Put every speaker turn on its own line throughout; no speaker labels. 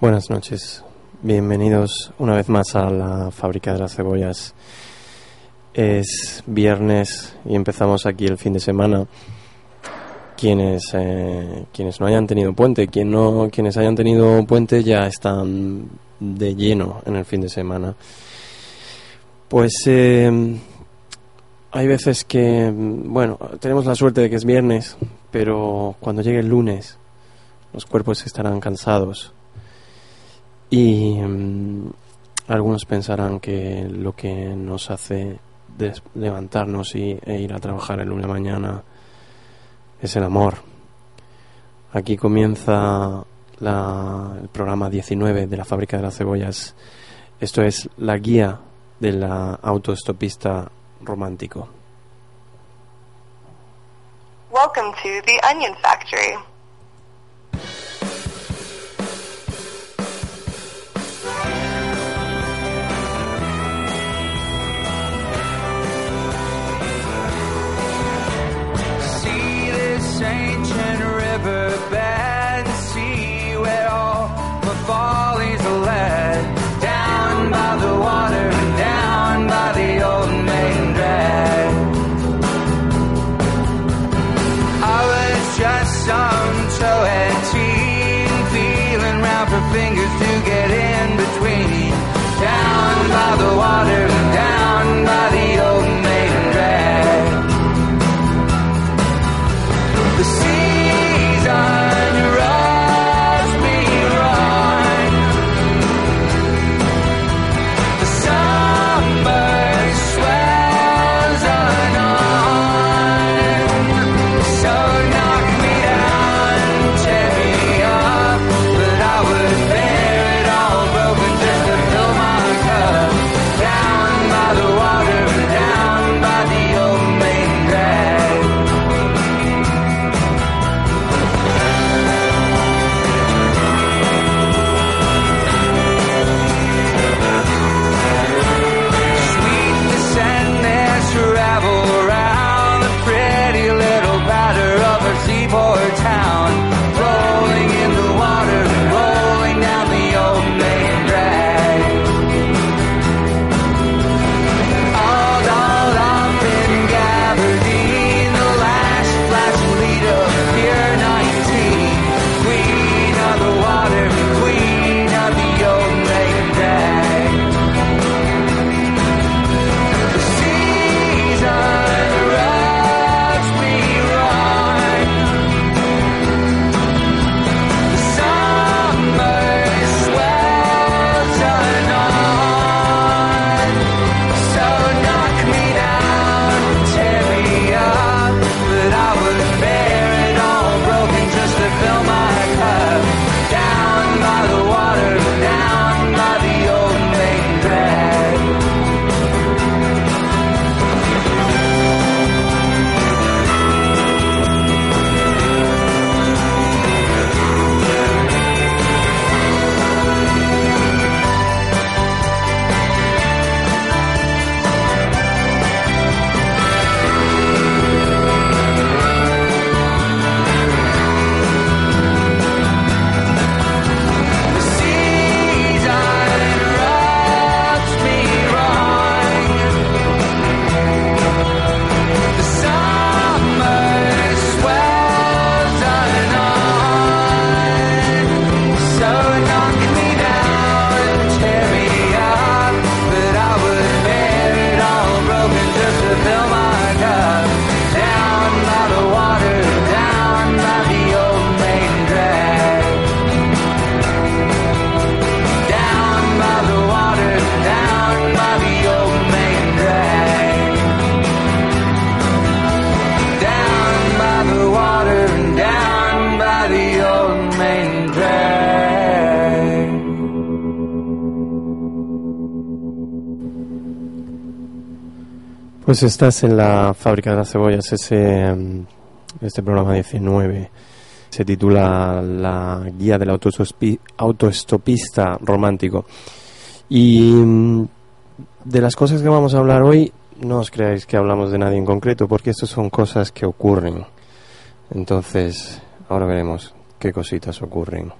Buenas noches, bienvenidos una vez más a la fábrica de las cebollas. Es viernes y empezamos aquí el fin de semana. Quienes, eh, quienes no hayan tenido puente, quien no, quienes hayan tenido puente ya están de lleno en el fin de semana. Pues eh, hay veces que, bueno, tenemos la suerte de que es viernes, pero cuando llegue el lunes los cuerpos estarán cansados y mm, algunos pensarán que lo que nos hace levantarnos y, e ir a trabajar el lunes mañana es el amor. Aquí comienza el programa 19 de la fábrica de las cebollas. Esto es la guía de la autoestopista romántico.
Welcome to the Onion Factory.
Pues estás en la fábrica de las cebollas, ese, mm, este programa 19. Se titula La guía del autoestopista romántico. Y mm, de las cosas que vamos a hablar hoy, no os creáis que hablamos de nadie en concreto, porque estas son cosas que ocurren. Entonces, ahora veremos qué cositas ocurren.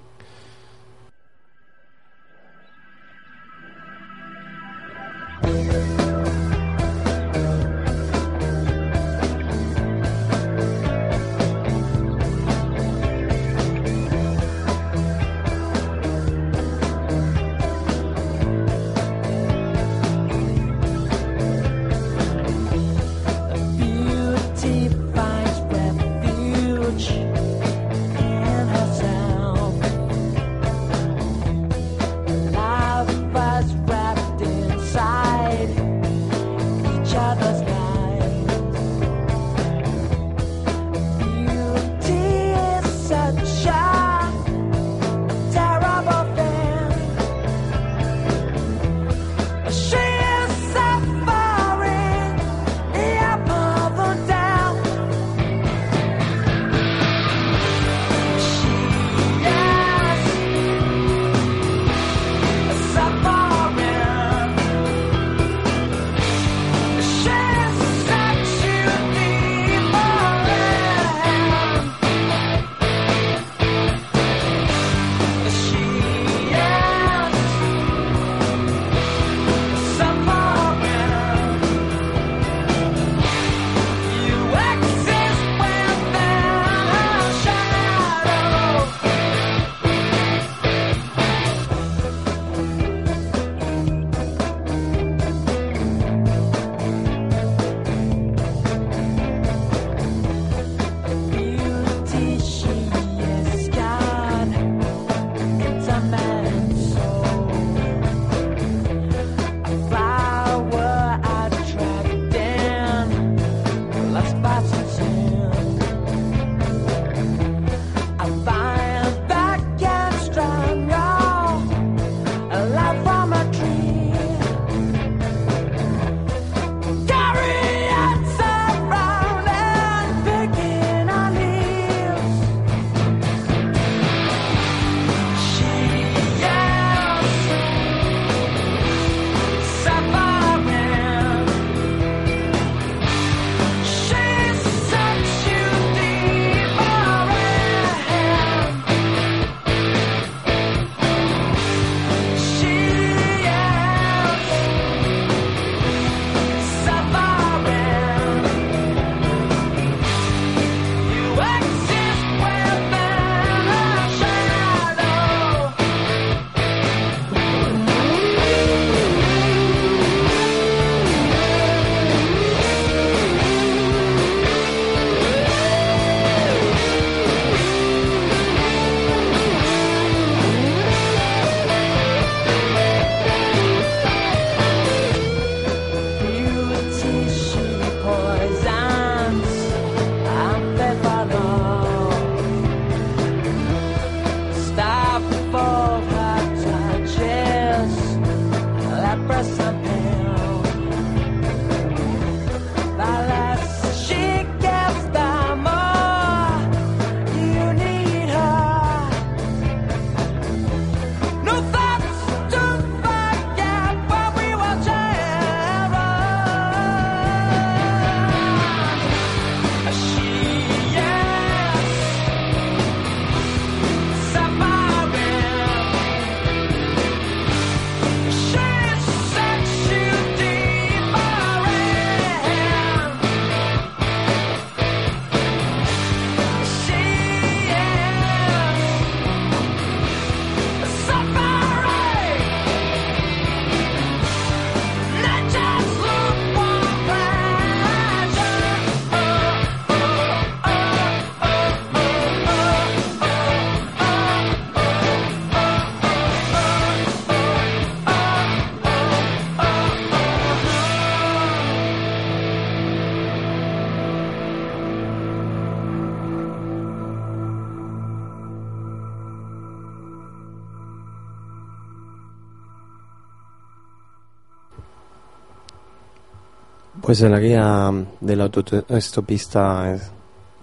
Pues en la guía del autoestopista es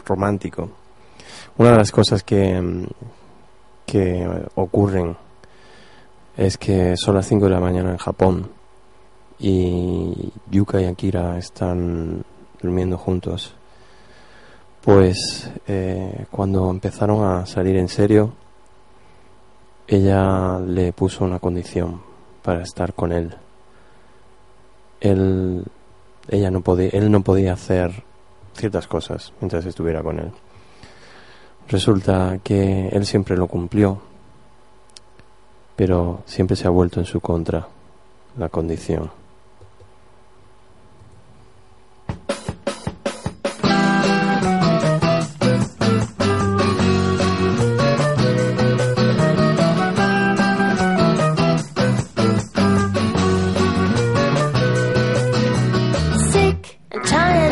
romántico. Una de las cosas que, que ocurren es que son las 5 de la mañana en Japón y Yuka y Akira están durmiendo juntos. Pues eh, cuando empezaron a salir en serio, ella le puso una condición para estar con él. Él, ella no podía, él no podía hacer ciertas cosas mientras estuviera con él. Resulta que él siempre lo cumplió, pero siempre se ha vuelto en su contra la condición. time.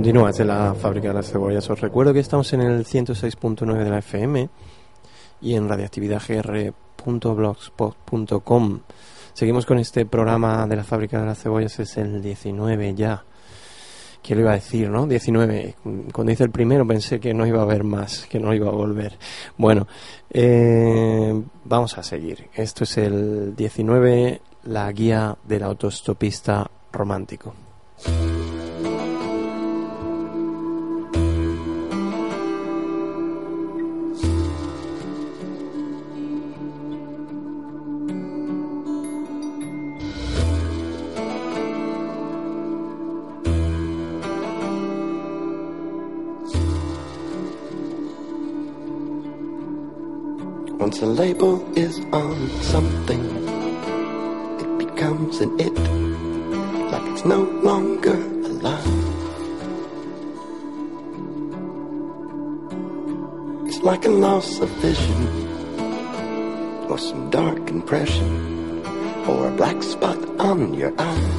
Continúa de la fábrica de las cebollas. Os recuerdo que estamos en el 106.9 de la FM y en radioactividadgr.blogspot.com. Seguimos con este programa de la fábrica de las cebollas, es el 19 ya. ¿Qué lo iba a decir, no? 19. Cuando hice el primero pensé que no iba a haber más, que no iba a volver. Bueno, eh, vamos a seguir. Esto es el 19, la guía del autostopista romántico.
The label is on something, it becomes an it, like it's no longer alive. It's like a loss of vision, or some dark impression, or a black spot on your eye.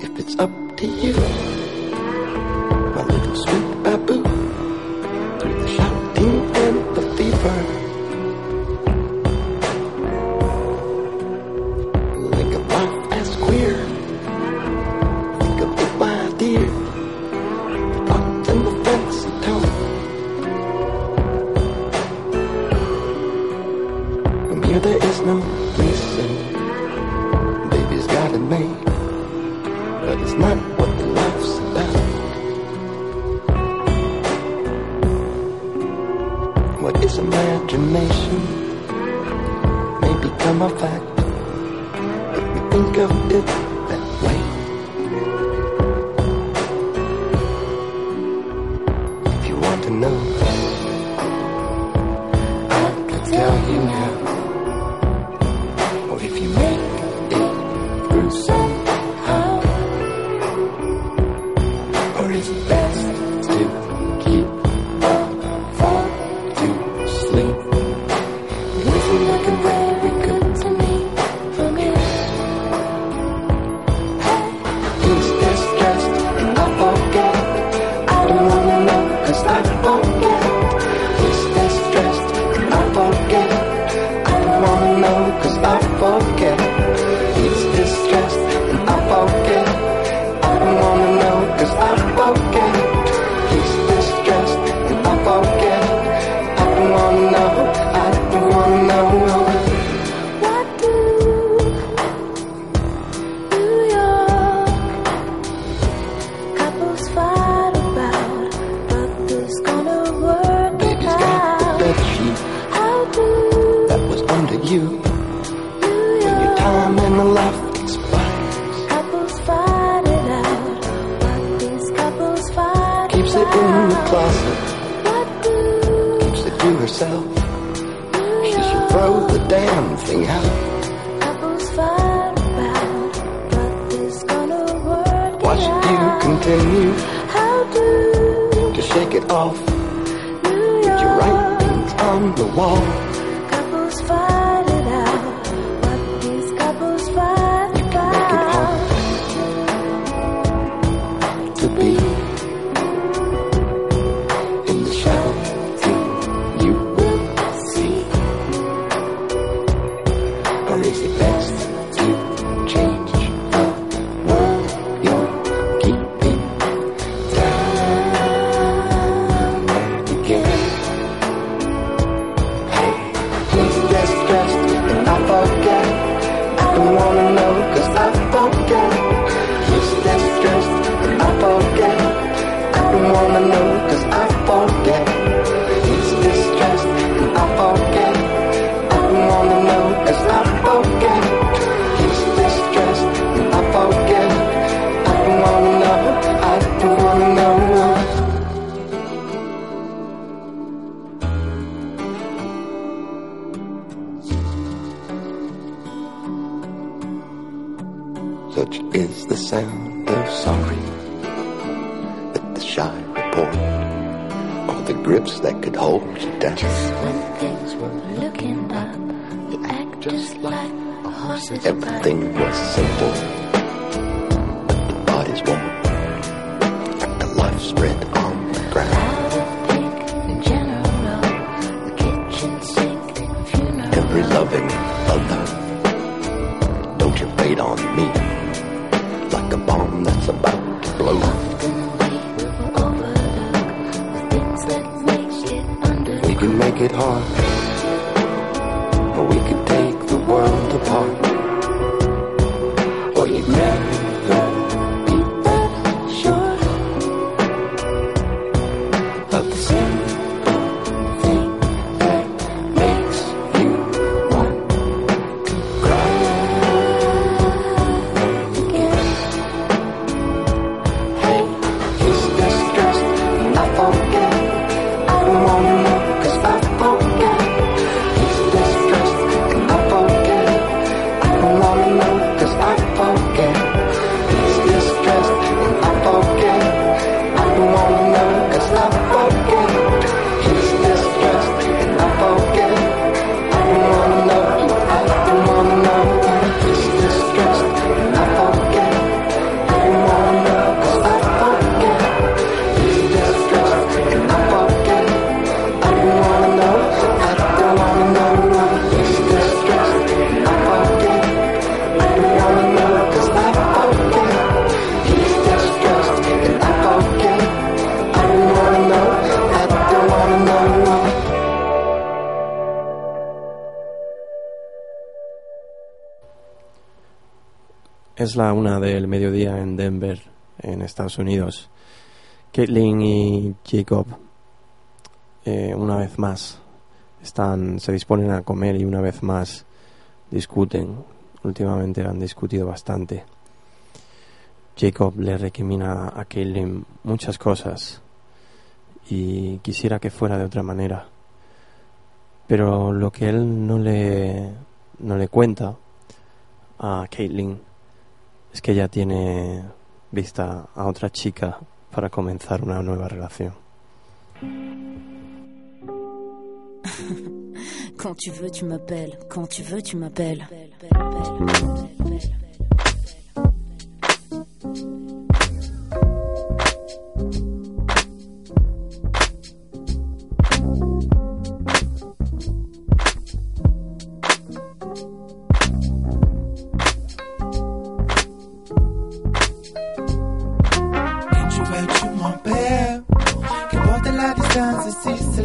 If it's up to you.
La una del mediodía en Denver, en Estados Unidos. Caitlin y Jacob, eh, una vez más, están, se disponen a comer y una vez más discuten. Últimamente han discutido bastante. Jacob le recrimina a Caitlin muchas cosas y quisiera que fuera de otra manera. Pero lo que él no le, no le cuenta a Caitlin es que ella tiene vista a otra chica para comenzar una nueva relación.
Quand tu veux, tu m'appelles. Quand tu veux, tu m'appelles.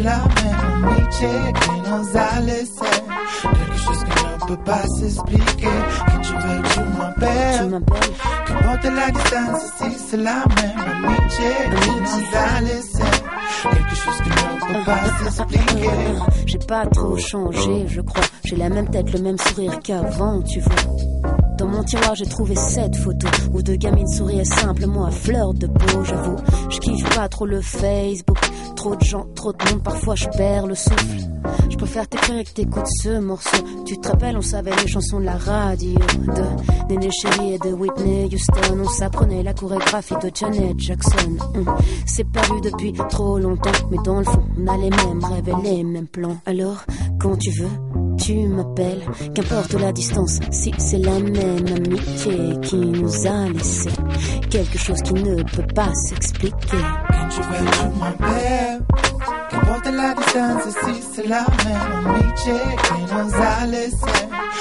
La même amitié qui nous a laissé. Quelque chose qui ne peut pas s'expliquer. Quand tu veux, tu
Tu
m'appelles.
m'appelles.
Qu'importe la distance, si c'est la même amitié qui nous a laissé. Quelque chose qui ne peut pas s'expliquer.
J'ai pas trop changé, je crois. J'ai la même tête, le même sourire qu'avant, tu vois. Dans mon tiroir, j'ai trouvé cette photo où deux gamines souriaient simplement à fleur de peau, j'avoue. Je kiffe pas trop le Facebook. Trop de gens, trop de monde, parfois je perds le souffle. Je préfère t'écrire et que t'écoutes ce morceau. Tu te rappelles, on savait les chansons de la radio de Néné Chéri et de Whitney Houston. On s'apprenait la chorégraphie de Janet Jackson. Hum, C'est perdu depuis trop longtemps, mais dans le fond, on a les mêmes rêves et les mêmes plans. Alors, quand tu veux, tu m'appelles. Qu'importe la distance, si c'est la même amitié qui nous a laissé quelque chose qui ne peut pas s'expliquer.
Quand tu tu m'appelles. Qu'importe la distance, si c'est la même amitié qui nous a laissé.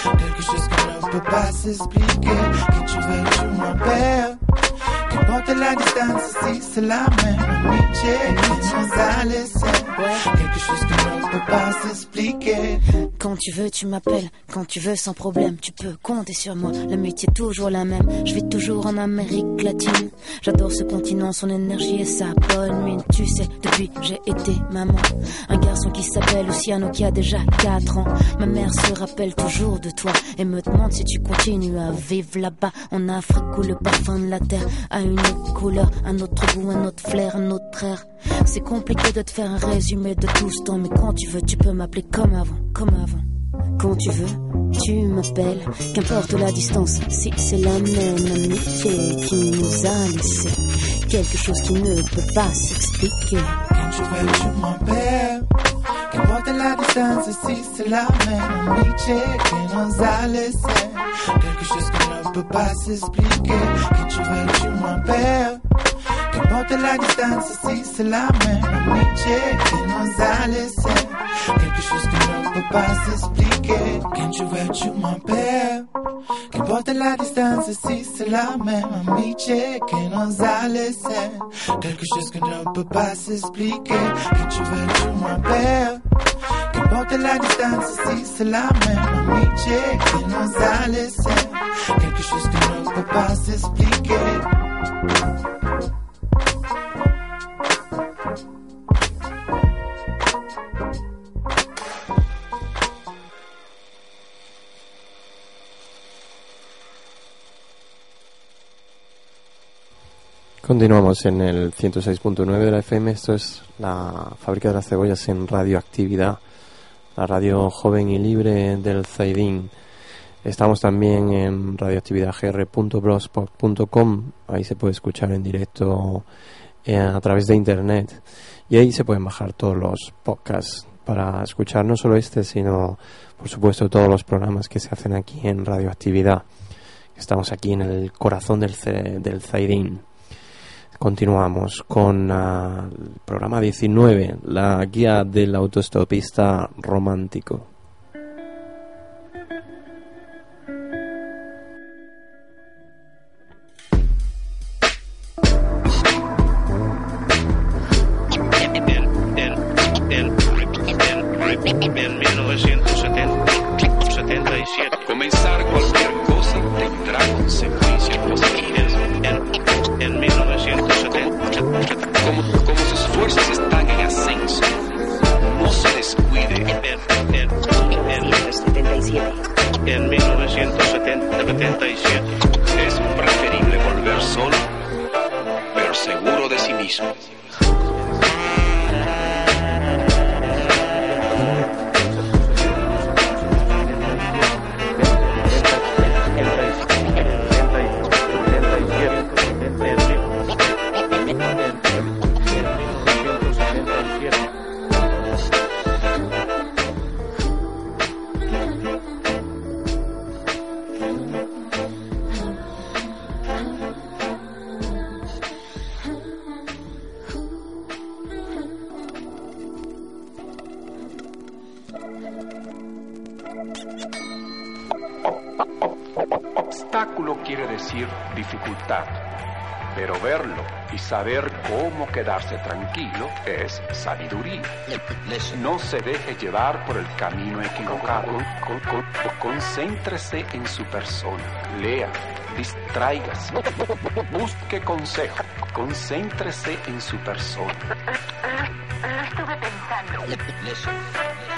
Quelque chose qui ne peut pas s'expliquer. Quand tu veux, tu m'appelles. Qu'importe la distance, si c'est la même Quelque chose peut pas s'expliquer.
Quand tu veux, tu m'appelles. Quand tu veux, sans problème, tu peux compter sur moi. L'amitié est toujours la même. Je vis toujours en Amérique latine. J'adore ce continent, son énergie et sa bonne mine. Tu sais, depuis j'ai été maman. Un garçon qui s'appelle Luciano qui a déjà 4 ans. Ma mère se rappelle toujours de toi et me demande si tu continues à vivre là-bas en Afrique où le parfum de la terre a une autre couleur, un autre goût, un autre flair, C'est compliqué de te faire un résumé de tout ce temps, mais quand tu veux, tu peux m'appeler comme avant, comme avant. Quand tu veux, tu m'appelles, qu'importe la distance, si c'est la même amitié qui nous a laissé quelque chose qui ne peut pas s'expliquer.
Quand tu veux, tu m'appelles. Qu'importe la distance, si c'est la même amitié qui nous a laissé. Quelque chose qui ne peut pas s'expliquer. Quand tu veux, tu m'appelles. Qu'importe la distance, si c'est la même amitié qui nous a laissé. Quelque chose qui ne peut pas s'expliquer. Quand tu veux, tu m'appelles. Qu'importe la distance, si c'est la même amitié qui nous a laissé. Quelque chose qui ne peut pas s'expliquer. Quand tu veux, tu m'appelles. Qu'importe la distance, si c'est la même amitié qui nous a laissé. Quelque chose qui ne peut pas s'expliquer.
Continuamos en el 106.9 de la FM. Esto es la fábrica de las cebollas en radioactividad, la radio joven y libre del Zaidín. Estamos también en radioactividadgr.blogspot.com. Ahí se puede escuchar en directo eh, a través de internet. Y ahí se pueden bajar todos los podcasts para escuchar no solo este, sino por supuesto todos los programas que se hacen aquí en radioactividad. Estamos aquí en el corazón del, del Zaidín. Continuamos con ah, el programa 19, la guía del autostopista romántico.
preferible volver solo, pero seguro
de sí mismo.
Pero verlo y saber cómo quedarse tranquilo es sabiduría. No se deje llevar por el camino equivocado. Con- con- concéntrese en su persona. Lea, distráigase, busque consejo. Concéntrese en su persona.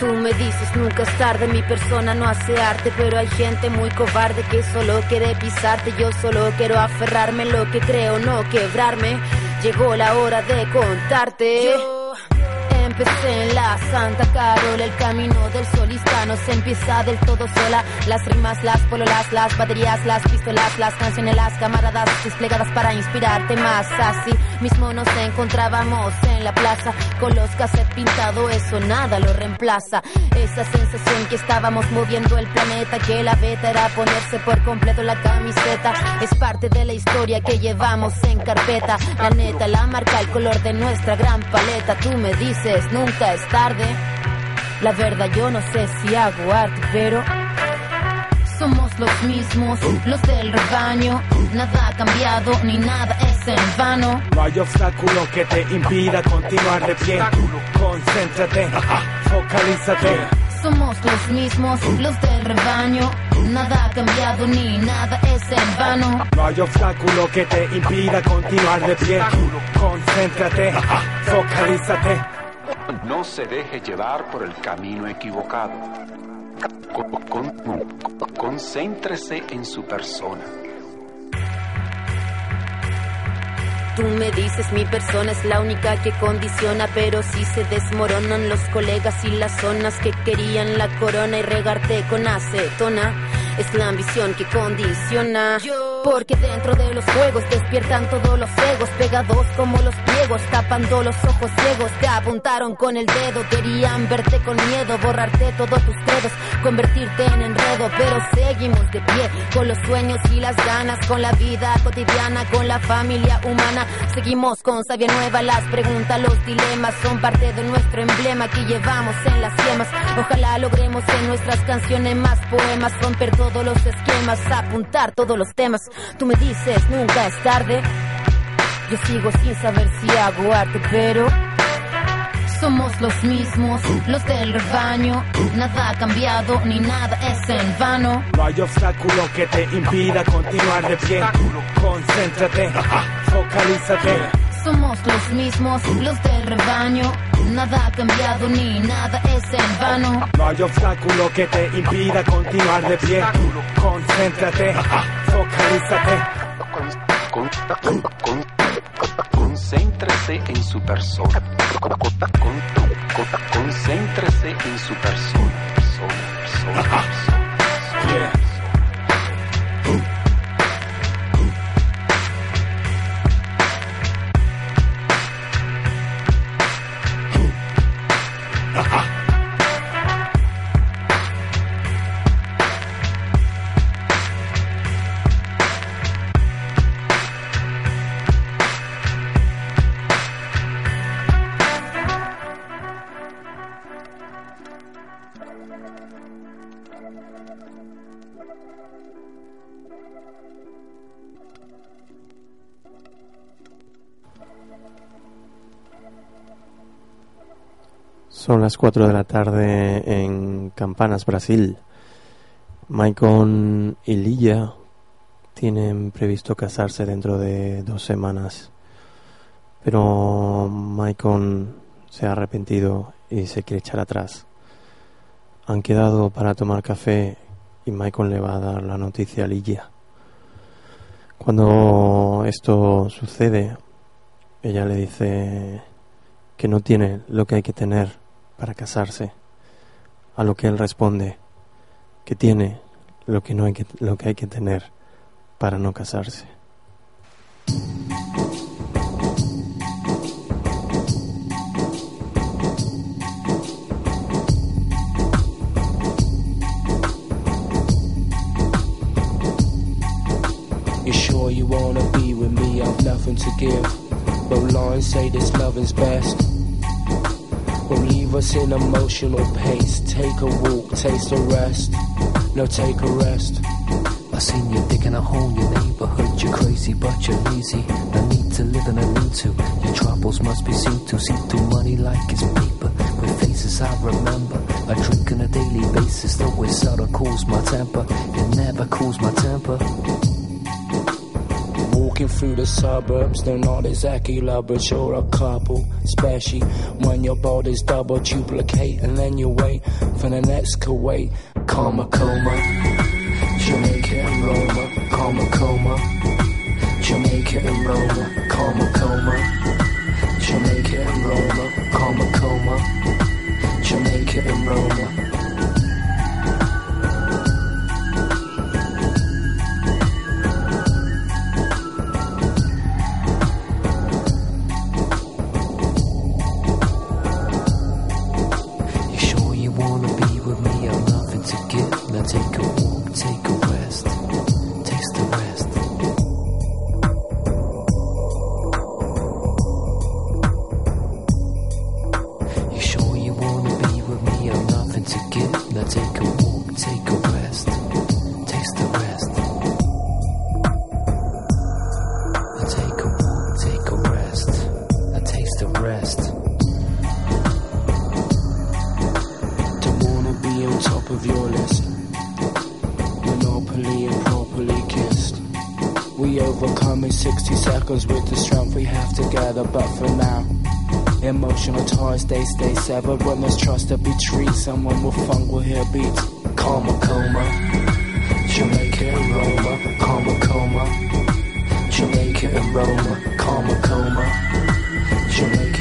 Tú me dices nunca es tarde, mi persona no hace arte, pero hay gente muy cobarde que solo quiere pisarte. Yo solo quiero aferrarme lo que creo, no quebrarme. Llegó la hora de contarte. Empecé en la Santa Carola, el camino del solista no se empieza del todo sola. Las rimas, las pololas, las baterías, las pistolas, las canciones, las camaradas desplegadas para inspirarte más. Así mismo nos encontrábamos en la plaza con los cassettes pintados, eso nada lo reemplaza. Esa sensación que estábamos moviendo el planeta, que la beta era ponerse por completo la camiseta. Es parte de la historia que llevamos en carpeta. La neta, la marca, el color de nuestra gran paleta. Tú me dices, nunca es tarde. La verdad, yo no sé si hago arte, pero somos los mismos, los del rebaño. Nada ha cambiado, ni nada es en vano.
No hay obstáculo que te impida continuar de pie. Concéntrate, focalízate.
Somos los mismos, los del rebaño. Nada ha cambiado, ni nada es en vano.
No hay obstáculo que te impida continuar de pie. Concéntrate, focalízate.
No se deje llevar por el camino equivocado. Con- con- concéntrese en su persona.
Tú me dices mi persona es la única que condiciona, pero si se desmoronan los colegas y las zonas que querían la corona y regarte con acetona, es la ambición que condiciona. Porque dentro de los juegos despiertan todos los egos, pegados como los pliegos, tapando los ojos ciegos. Te apuntaron con el dedo, querían verte con miedo, borrarte todos tus credos, convertirte en enredo, pero seguimos de pie con los sueños y las ganas, con la vida cotidiana, con la familia humana. Seguimos con sabia nueva, las preguntas, los dilemas son parte de nuestro emblema que llevamos en las yemas. Ojalá logremos en nuestras canciones más poemas, romper todos los esquemas, apuntar todos los temas. Tú me dices, nunca es tarde. Yo sigo sin saber si hago arte, pero somos los mismos, los del rebaño. Nada ha cambiado, ni nada es en vano.
No hay obstáculo que te impida continuar de pie. Concéntrate, focalízate.
Somos los mismos, los del rebaño. Nada ha cambiado, ni nada es en vano.
No hay obstáculo que te impida continuar de pie. Concéntrate, focalízate.
Con- con- con- concéntrese en su persona. Con- con- con- concéntrese en su persona. persona, persona, persona, persona.
Las 4 de la tarde en Campanas, Brasil. Maicon y Lilla tienen previsto casarse dentro de dos semanas. Pero Maicon se ha arrepentido y se quiere echar atrás. Han quedado para tomar café y Maicon le va a dar la noticia a Lilla. Cuando esto sucede, ella le dice que no tiene lo que hay que tener para casarse, a lo que él responde que tiene lo que, no hay, que, lo que hay que tener para no casarse.
You sure you wanna be with me? I've nothing to give. But lines say this loving's best. Leave us in emotional pace. Take a walk, taste a rest. No, take a rest.
I seen you digging a hole in your neighborhood. You're crazy, but you're lazy. No need to live and I need to. Your troubles must be seen to. See through money like it's paper. With faces I remember. I drink on a daily basis. Though it seldom cools my temper. It never cools my temper.
Walking through the suburbs, they're not exactly lovers, you're a couple. Especially when your body's double duplicate, and then you wait for the next Kuwait. Karma coma, Jamaica and Roma, karma coma. Jamaica and Roma, karma coma. Jamaica and Roma, karma coma. 60 seconds with the strength we have together, but for now, emotional ties they stay severed. When there's trust to be treated, someone with funk will hear beats. Karma coma, Jamaica and Roma, karma coma, Jamaica and Roma, karma coma, Jamaica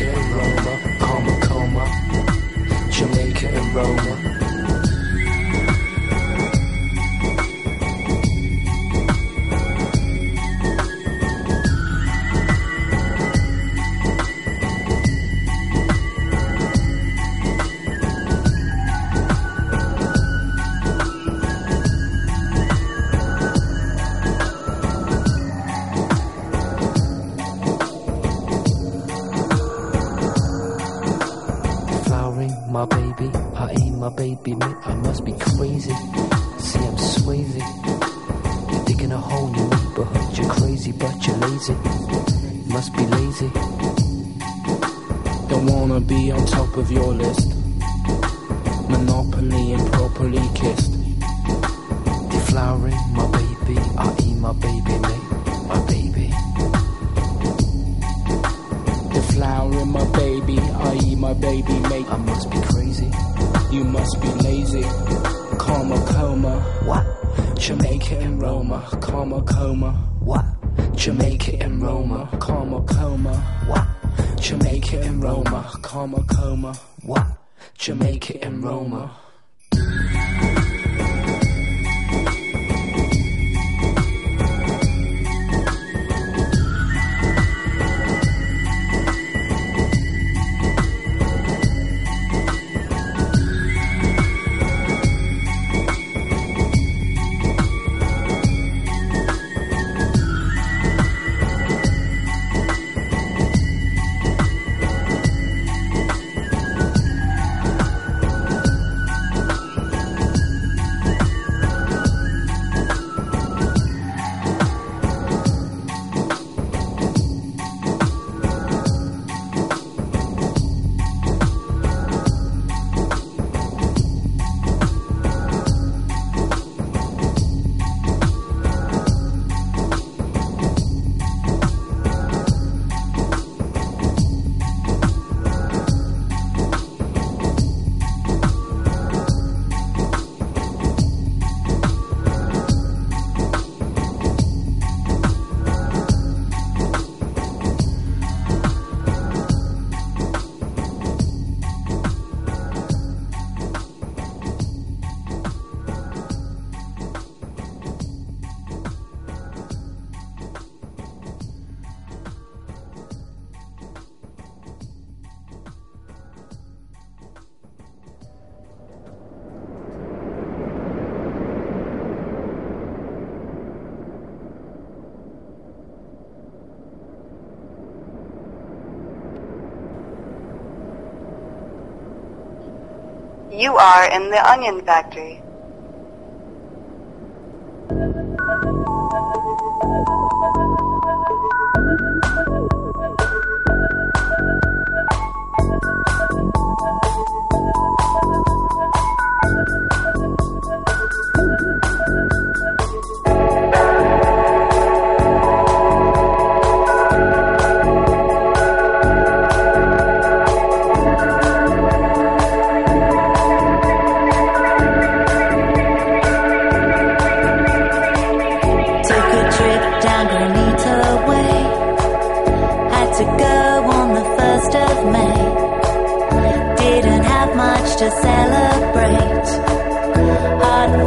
are in the Onion Factory.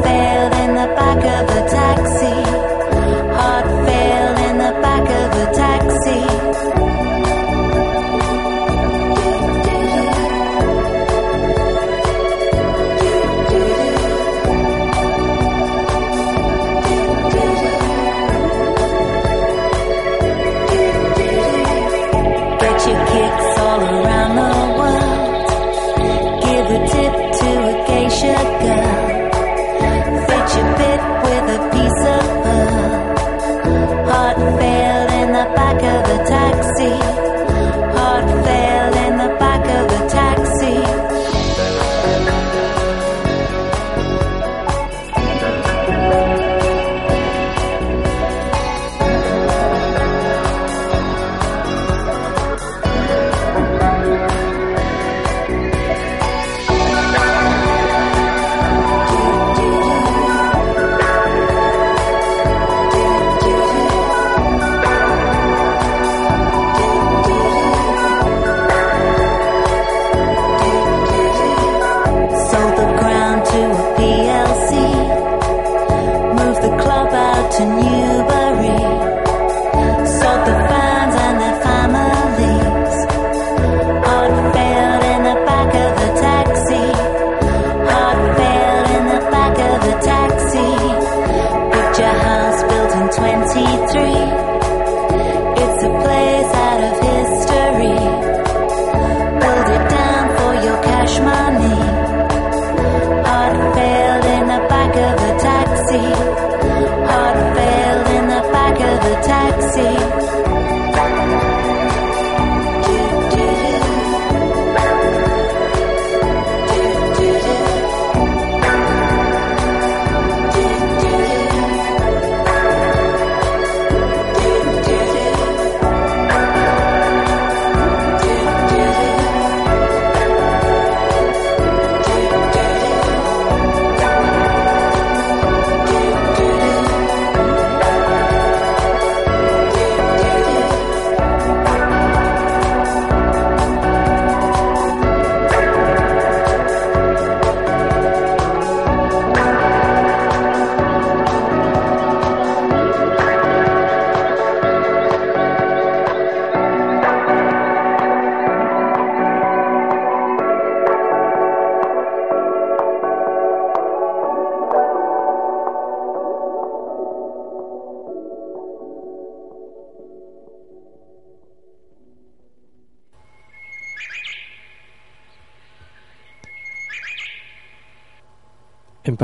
there.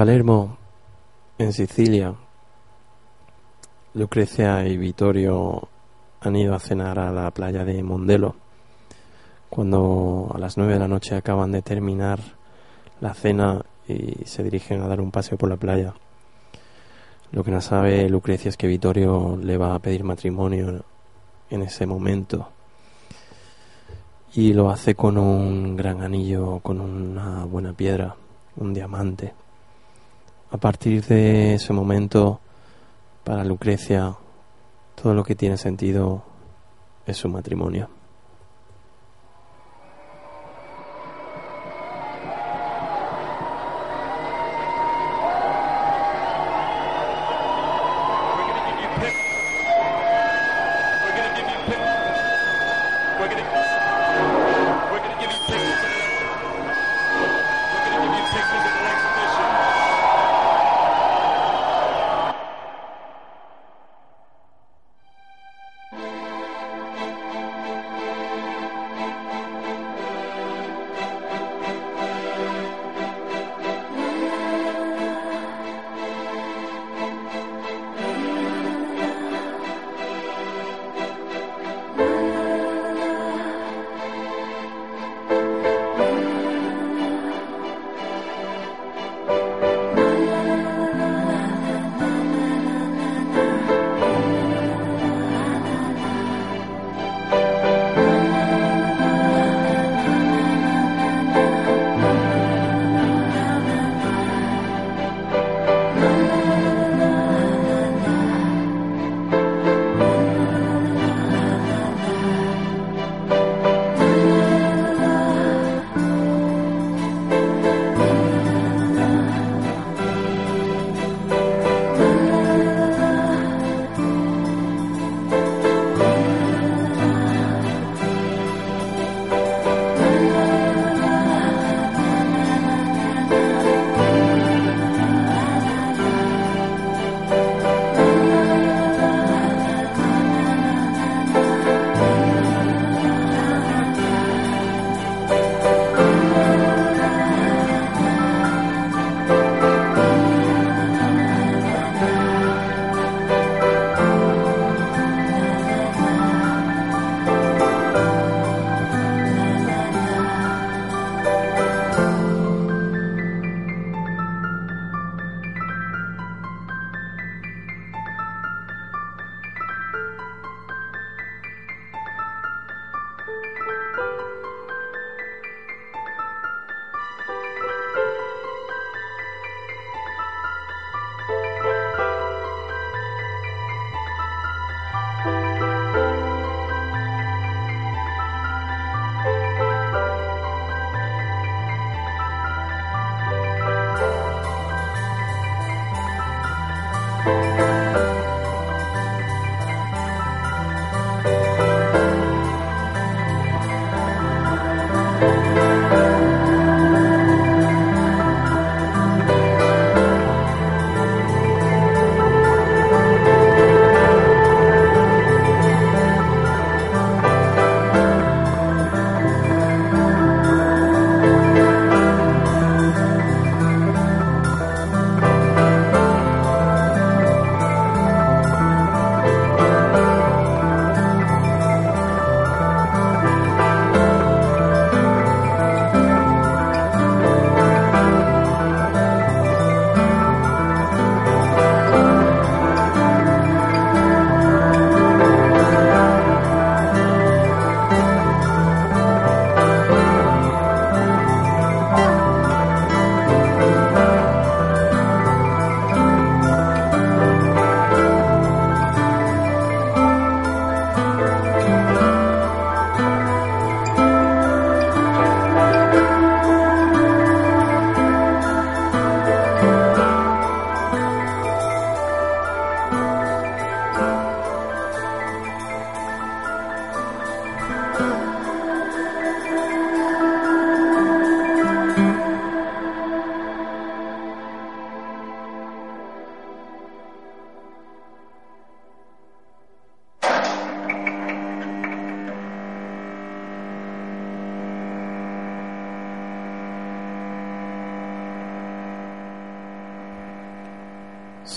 Palermo, en Sicilia, Lucrecia y Vittorio han ido a cenar a la playa de Mondelo. Cuando a las nueve de la noche acaban de terminar la cena y se dirigen a dar un paseo por la playa. Lo que no sabe Lucrecia es que Vittorio le va a pedir matrimonio en ese momento. Y lo hace con un gran anillo, con una buena piedra, un diamante. A partir de ese momento, para Lucrecia, todo lo que tiene sentido es su matrimonio.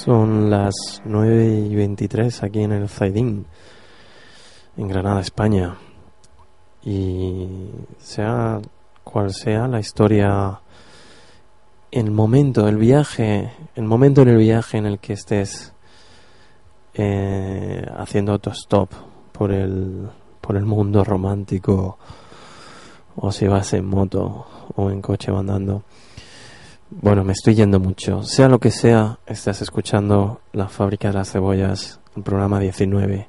Son las 9 y 23 aquí en el Zaidín, en Granada, España. Y sea cual sea la historia, el momento, el viaje, el momento en el viaje en el que estés eh, haciendo autostop por el, por el mundo romántico, o si vas en moto o en coche andando. Bueno, me estoy yendo mucho. Sea lo que sea, estás escuchando La Fábrica de las Cebollas, el programa 19,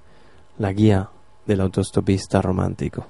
la guía del autostopista romántico.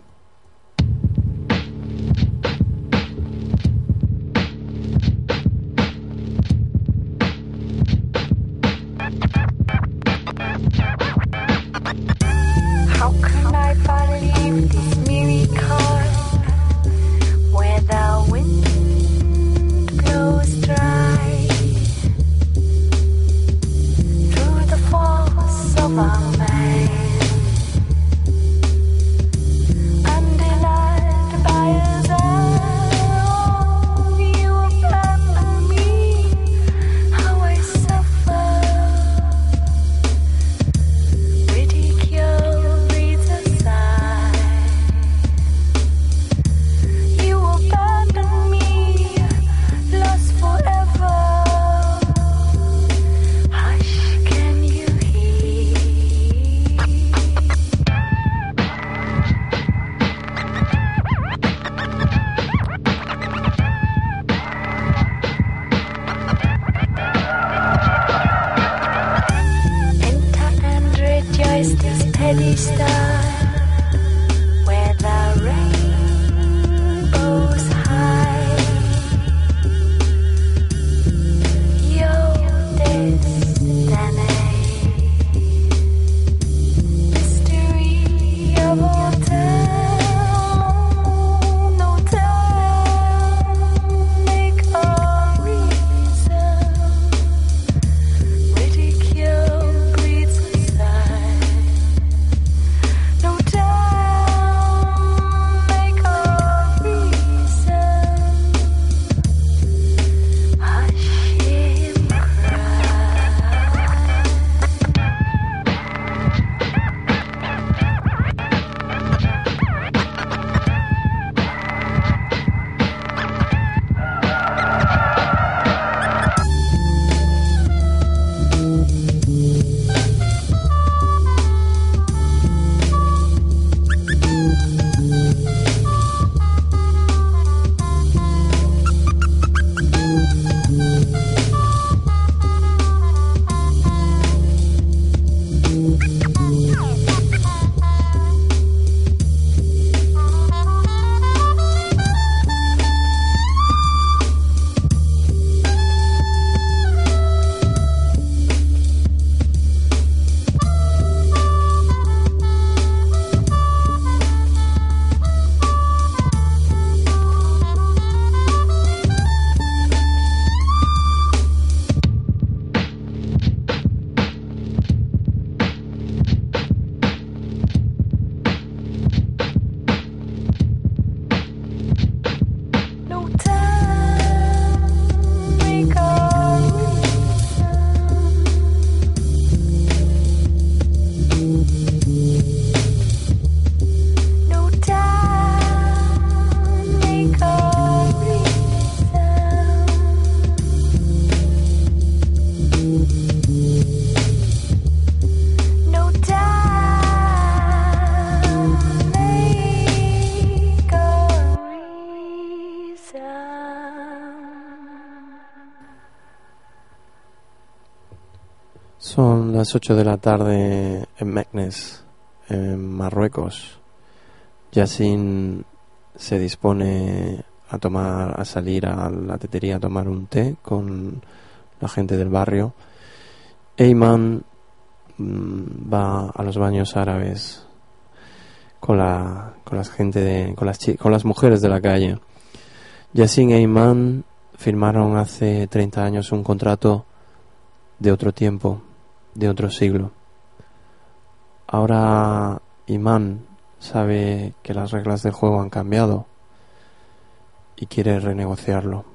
Las 8 de la tarde en Meknes, en Marruecos. Yassin se dispone a tomar, a salir a la tetería a tomar un té con la gente del barrio. Eyman mm, va a los baños árabes con la con las gente de, con las con las mujeres de la calle. Yassin e Eyman firmaron hace 30 años un contrato de otro tiempo, de otro siglo. Ahora Iman sabe que las reglas del juego han cambiado y quiere renegociarlo.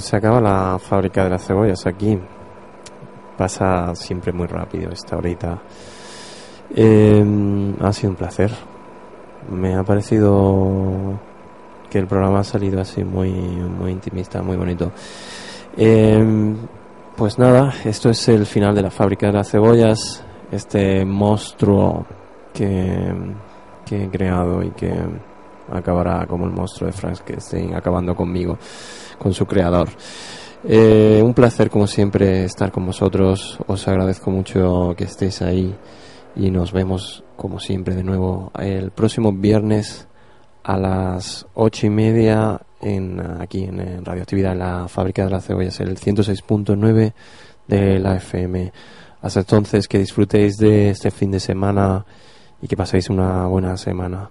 Pues se acaba la fábrica de las cebollas aquí. Pasa siempre muy rápido esta horita. Eh, ha sido un placer. Me ha parecido que el programa ha salido así muy, muy intimista, muy bonito. Eh, pues nada, esto es el final de la fábrica de las cebollas. Este monstruo que, que he creado y que acabará como el monstruo de Frankenstein, acabando conmigo, con su creador. Eh, un placer, como siempre, estar con vosotros. Os agradezco mucho que estéis ahí y nos vemos, como siempre, de nuevo el próximo viernes a las ocho y media en, aquí en, en Radioactividad, en la fábrica de las cebollas, el 106.9 de la FM. Hasta entonces, que disfrutéis de este fin de semana y que paséis una buena semana.